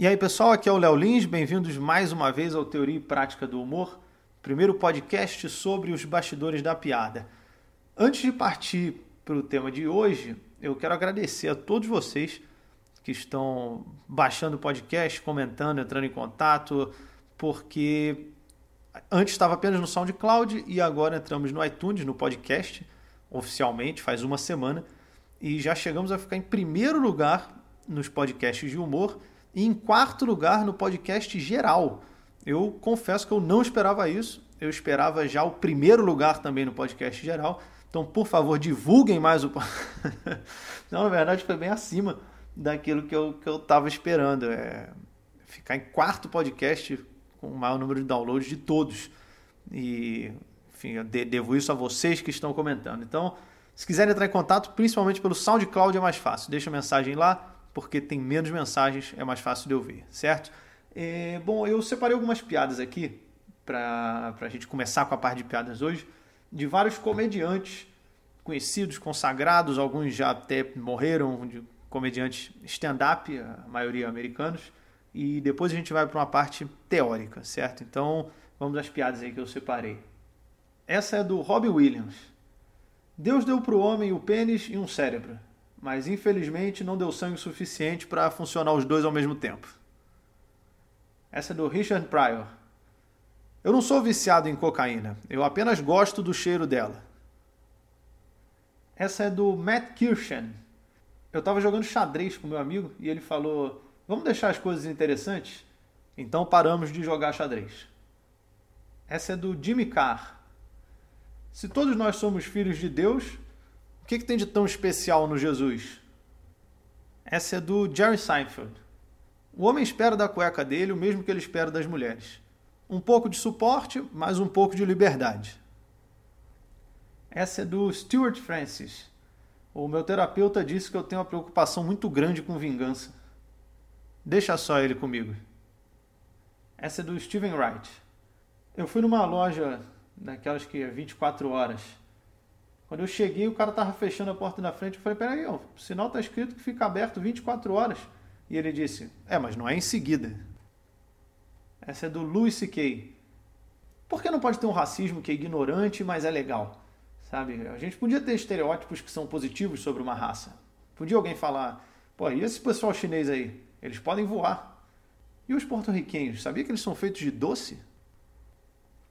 E aí, pessoal, aqui é o Léo Lins, bem-vindos mais uma vez ao Teoria e Prática do Humor, primeiro podcast sobre os bastidores da piada. Antes de partir para o tema de hoje, eu quero agradecer a todos vocês que estão baixando o podcast, comentando, entrando em contato, porque antes estava apenas no SoundCloud e agora entramos no iTunes, no podcast, oficialmente, faz uma semana, e já chegamos a ficar em primeiro lugar nos podcasts de humor e em quarto lugar no podcast geral. Eu confesso que eu não esperava isso, eu esperava já o primeiro lugar também no podcast geral. Então, por favor, divulguem mais o. não, na verdade, foi bem acima daquilo que eu estava que eu esperando. É ficar em quarto podcast com o maior número de downloads de todos. E, enfim, eu devo isso a vocês que estão comentando. Então, se quiserem entrar em contato, principalmente pelo SoundCloud é mais fácil. Deixa a mensagem lá, porque tem menos mensagens, é mais fácil de ouvir, certo? É, bom, eu separei algumas piadas aqui para a gente começar com a parte de piadas hoje, de vários comediantes conhecidos, consagrados, alguns já até morreram, de comediantes stand-up, a maioria americanos, e depois a gente vai para uma parte teórica, certo? Então vamos às piadas aí que eu separei. Essa é do Robbie Williams. Deus deu para o homem o pênis e um cérebro mas infelizmente não deu sangue suficiente para funcionar os dois ao mesmo tempo. Essa é do Richard Pryor. Eu não sou viciado em cocaína, eu apenas gosto do cheiro dela. Essa é do Matt Kirshen. Eu estava jogando xadrez com meu amigo e ele falou: Vamos deixar as coisas interessantes? Então paramos de jogar xadrez. Essa é do Jimmy Carr. Se todos nós somos filhos de Deus, que, que tem de tão especial no Jesus? Essa é do Jerry Seinfeld. O homem espera da cueca dele o mesmo que ele espera das mulheres. Um pouco de suporte, mas um pouco de liberdade. Essa é do Stuart Francis. O meu terapeuta disse que eu tenho uma preocupação muito grande com vingança. Deixa só ele comigo. Essa é do Steven Wright. Eu fui numa loja daquelas que é 24 horas quando eu cheguei, o cara tava fechando a porta na frente. Eu falei, peraí, o sinal tá escrito que fica aberto 24 horas. E ele disse, é, mas não é em seguida. Essa é do Louis C.K. Por que não pode ter um racismo que é ignorante, mas é legal? Sabe? A gente podia ter estereótipos que são positivos sobre uma raça. Podia alguém falar, pô, e esse pessoal chinês aí? Eles podem voar. E os porto-riquenhos? Sabia que eles são feitos de doce?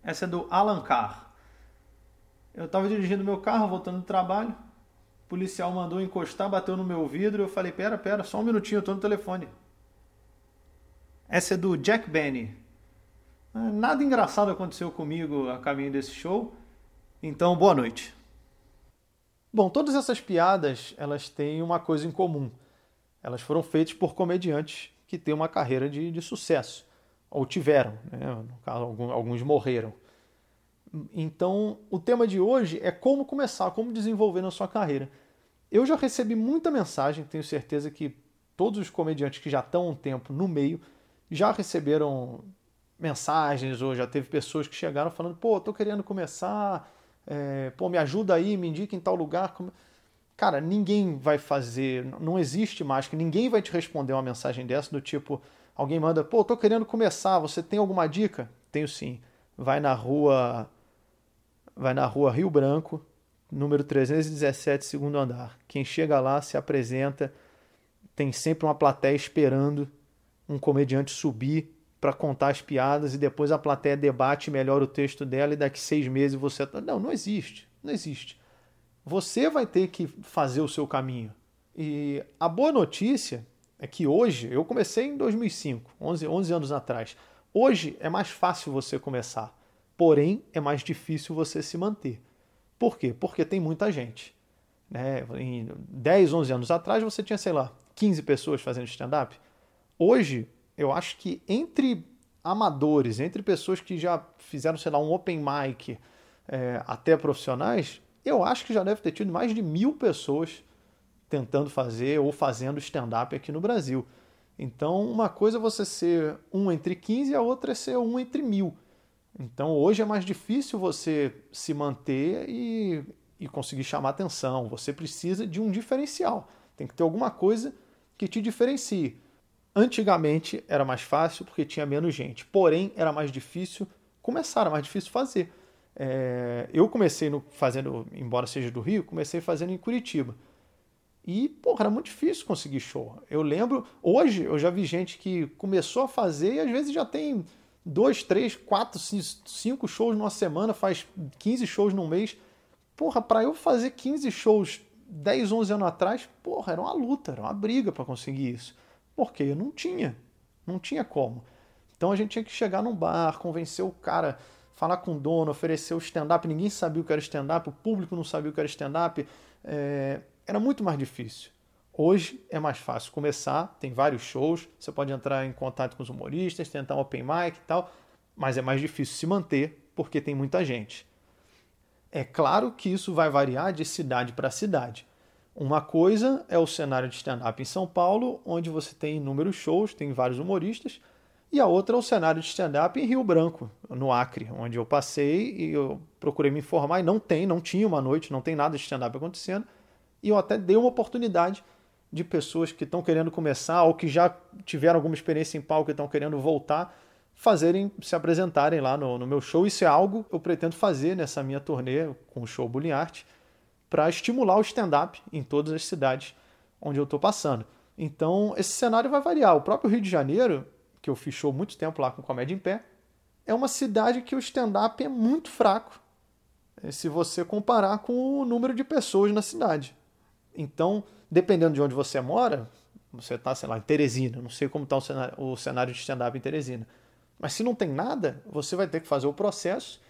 Essa é do Alan Carr. Eu estava dirigindo meu carro, voltando do trabalho. O policial mandou encostar, bateu no meu vidro. Eu falei: Pera, pera, só um minutinho, eu estou no telefone. Essa é do Jack Benny. Ah, nada engraçado aconteceu comigo a caminho desse show. Então, boa noite. Bom, todas essas piadas elas têm uma coisa em comum. Elas foram feitas por comediantes que têm uma carreira de, de sucesso. Ou tiveram, né? no caso, alguns morreram. Então, o tema de hoje é como começar, como desenvolver na sua carreira. Eu já recebi muita mensagem, tenho certeza que todos os comediantes que já estão há um tempo no meio já receberam mensagens ou já teve pessoas que chegaram falando: pô, tô querendo começar, é, pô, me ajuda aí, me indica em tal lugar. Cara, ninguém vai fazer, não existe mais que ninguém vai te responder uma mensagem dessa do tipo: alguém manda, pô, tô querendo começar, você tem alguma dica? Tenho sim. Vai na rua vai na rua Rio Branco, número 317, segundo andar. Quem chega lá se apresenta, tem sempre uma plateia esperando um comediante subir para contar as piadas e depois a plateia debate melhor o texto dela e daqui seis meses você. Tá, não, não existe. Não existe. Você vai ter que fazer o seu caminho. E a boa notícia é que hoje, eu comecei em 2005, 11, 11 anos atrás. Hoje é mais fácil você começar. Porém, é mais difícil você se manter. Por quê? Porque tem muita gente. Né? Em 10, 11 anos atrás, você tinha, sei lá, 15 pessoas fazendo stand-up. Hoje, eu acho que entre amadores, entre pessoas que já fizeram, sei lá, um open mic, é, até profissionais, eu acho que já deve ter tido mais de mil pessoas tentando fazer ou fazendo stand-up aqui no Brasil. Então, uma coisa é você ser um entre 15 e a outra é ser um entre mil. Então hoje é mais difícil você se manter e, e conseguir chamar atenção. Você precisa de um diferencial. Tem que ter alguma coisa que te diferencie. Antigamente era mais fácil porque tinha menos gente, porém era mais difícil começar, era mais difícil fazer. É, eu comecei no, fazendo, embora seja do Rio, comecei fazendo em Curitiba. E, porra, era muito difícil conseguir show. Eu lembro, hoje eu já vi gente que começou a fazer e às vezes já tem dois, três, quatro, cinco shows numa semana, faz 15 shows num mês. Porra, para eu fazer 15 shows 10, 11 anos atrás, porra, era uma luta, era uma briga para conseguir isso. Porque eu não tinha, não tinha como. Então a gente tinha que chegar num bar, convencer o cara falar com o dono, oferecer o stand-up. Ninguém sabia o que era stand-up, o público não sabia o que era stand-up. É, era muito mais difícil. Hoje é mais fácil começar, tem vários shows, você pode entrar em contato com os humoristas, tentar um open mic e tal, mas é mais difícil se manter porque tem muita gente. É claro que isso vai variar de cidade para cidade. Uma coisa é o cenário de stand-up em São Paulo, onde você tem inúmeros shows, tem vários humoristas, e a outra é o cenário de stand-up em Rio Branco, no Acre, onde eu passei e eu procurei me informar e não tem, não tinha uma noite, não tem nada de stand-up acontecendo. E eu até dei uma oportunidade de pessoas que estão querendo começar ou que já tiveram alguma experiência em palco e estão querendo voltar, fazerem, se apresentarem lá no, no meu show. Isso é algo que eu pretendo fazer nessa minha turnê com o show Bullying Art para estimular o stand-up em todas as cidades onde eu estou passando. Então, esse cenário vai variar. O próprio Rio de Janeiro que eu fiz show muito tempo lá com Comédia em Pé, é uma cidade que o stand-up é muito fraco eh, se você comparar com o número de pessoas na cidade. Então, dependendo de onde você mora, você está, sei lá, em Teresina, não sei como está o cenário, o cenário de stand-up em Teresina, mas se não tem nada, você vai ter que fazer o processo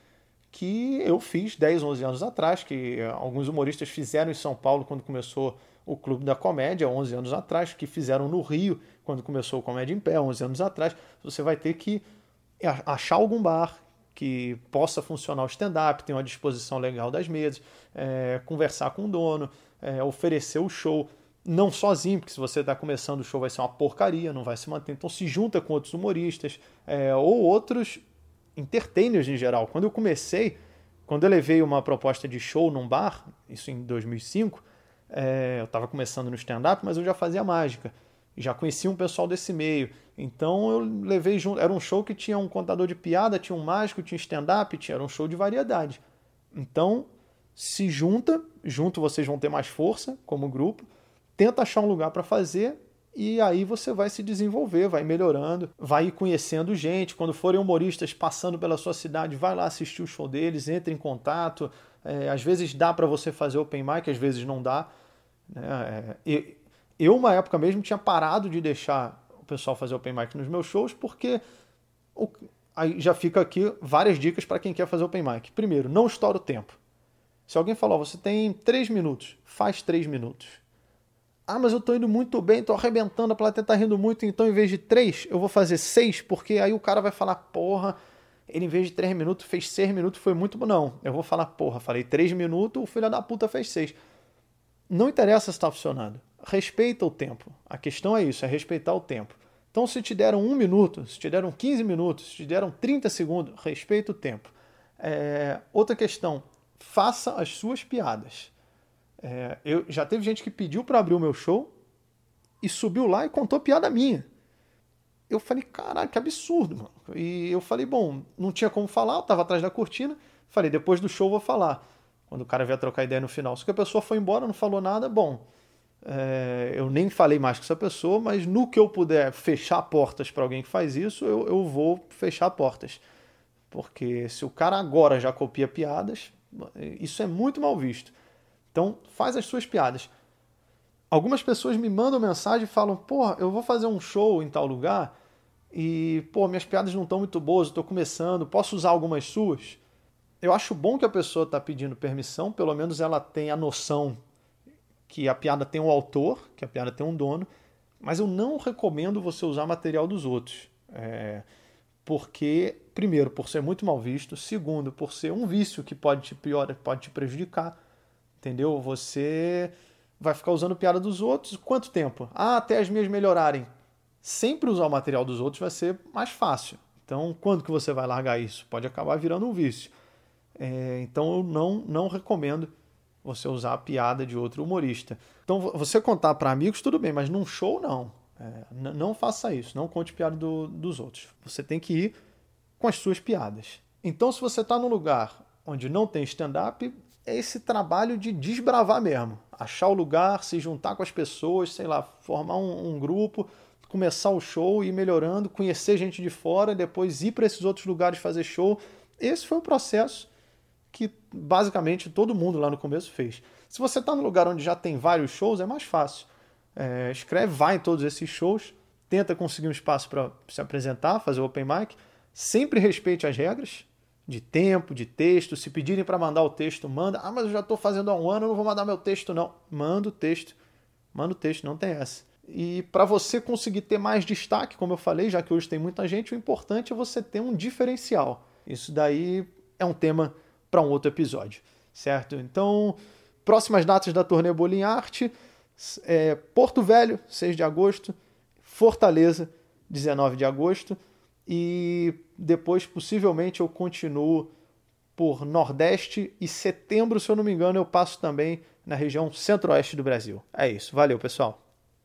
que eu fiz 10, 11 anos atrás, que alguns humoristas fizeram em São Paulo quando começou o Clube da Comédia, 11 anos atrás, que fizeram no Rio, quando começou o Comédia em Pé, 11 anos atrás. Você vai ter que achar algum bar que possa funcionar o stand-up, ter uma disposição legal das mesas, é, conversar com o dono, é, oferecer o show, não sozinho, porque se você está começando o show vai ser uma porcaria, não vai se manter. Então se junta com outros humoristas é, ou outros entertainers em geral. Quando eu comecei, quando eu levei uma proposta de show num bar, isso em 2005, é, eu estava começando no stand-up, mas eu já fazia mágica. Já conhecia um pessoal desse meio. Então eu levei junto. Era um show que tinha um contador de piada, tinha um mágico, tinha stand-up, tinha, era um show de variedade. Então se junta, junto vocês vão ter mais força como grupo, tenta achar um lugar para fazer e aí você vai se desenvolver, vai melhorando, vai conhecendo gente. Quando forem humoristas passando pela sua cidade, vai lá assistir o show deles, entre em contato. É, às vezes dá para você fazer open mic, às vezes não dá. Né? É, eu, uma época mesmo, tinha parado de deixar o pessoal fazer open mic nos meus shows, porque o, aí já fica aqui várias dicas para quem quer fazer open mic. Primeiro, não estoura o tempo. Se alguém falou, você tem três minutos, faz três minutos ah, mas eu tô indo muito bem, tô arrebentando, a plateia tá rindo muito, então em vez de três, eu vou fazer seis, porque aí o cara vai falar, porra, ele em vez de três minutos fez seis minutos, foi muito bom. Não, eu vou falar, porra, falei três minutos, o filho da puta fez seis. Não interessa se tá funcionando. Respeita o tempo. A questão é isso, é respeitar o tempo. Então, se te deram um minuto, se te deram 15 minutos, se te deram 30 segundos, respeita o tempo. É... Outra questão, faça as suas piadas. É, eu, já teve gente que pediu para abrir o meu show e subiu lá e contou piada minha. Eu falei, caralho, que absurdo, mano. E eu falei, bom, não tinha como falar, eu tava atrás da cortina. Falei, depois do show vou falar. Quando o cara vier trocar ideia no final. Só que a pessoa foi embora, não falou nada, bom. É, eu nem falei mais com essa pessoa, mas no que eu puder fechar portas para alguém que faz isso, eu, eu vou fechar portas. Porque se o cara agora já copia piadas, isso é muito mal visto. Então, faz as suas piadas. Algumas pessoas me mandam mensagem e falam: "Pô, eu vou fazer um show em tal lugar e, pô, minhas piadas não estão muito boas, estou começando, posso usar algumas suas?" Eu acho bom que a pessoa está pedindo permissão, pelo menos ela tem a noção que a piada tem um autor, que a piada tem um dono, mas eu não recomendo você usar material dos outros. É, porque, primeiro, por ser muito mal visto, segundo, por ser um vício que pode te pior, pode te prejudicar, Entendeu? Você vai ficar usando piada dos outros quanto tempo? Ah, até as minhas melhorarem. Sempre usar o material dos outros vai ser mais fácil. Então, quando que você vai largar isso? Pode acabar virando um vício. É, então, eu não, não recomendo você usar a piada de outro humorista. Então, você contar para amigos, tudo bem, mas num show, não. É, não faça isso, não conte piada do, dos outros. Você tem que ir com as suas piadas. Então, se você está num lugar onde não tem stand-up, é esse trabalho de desbravar mesmo. Achar o lugar, se juntar com as pessoas, sei lá, formar um, um grupo, começar o show, ir melhorando, conhecer gente de fora, depois ir para esses outros lugares fazer show. Esse foi o processo que basicamente todo mundo lá no começo fez. Se você está no lugar onde já tem vários shows, é mais fácil. É, escreve, vai em todos esses shows, tenta conseguir um espaço para se apresentar, fazer o open mic. Sempre respeite as regras de tempo, de texto. Se pedirem para mandar o texto, manda. Ah, mas eu já estou fazendo há um ano, eu não vou mandar meu texto, não. Manda o texto. Manda o texto, não tem essa. E para você conseguir ter mais destaque, como eu falei, já que hoje tem muita gente, o importante é você ter um diferencial. Isso daí é um tema para um outro episódio, certo? Então, próximas datas da turnê Bolinha Arte, é Porto Velho, 6 de agosto, Fortaleza, 19 de agosto, e depois possivelmente eu continuo por Nordeste e setembro, se eu não me engano, eu passo também na região centro-oeste do Brasil. É isso, valeu pessoal!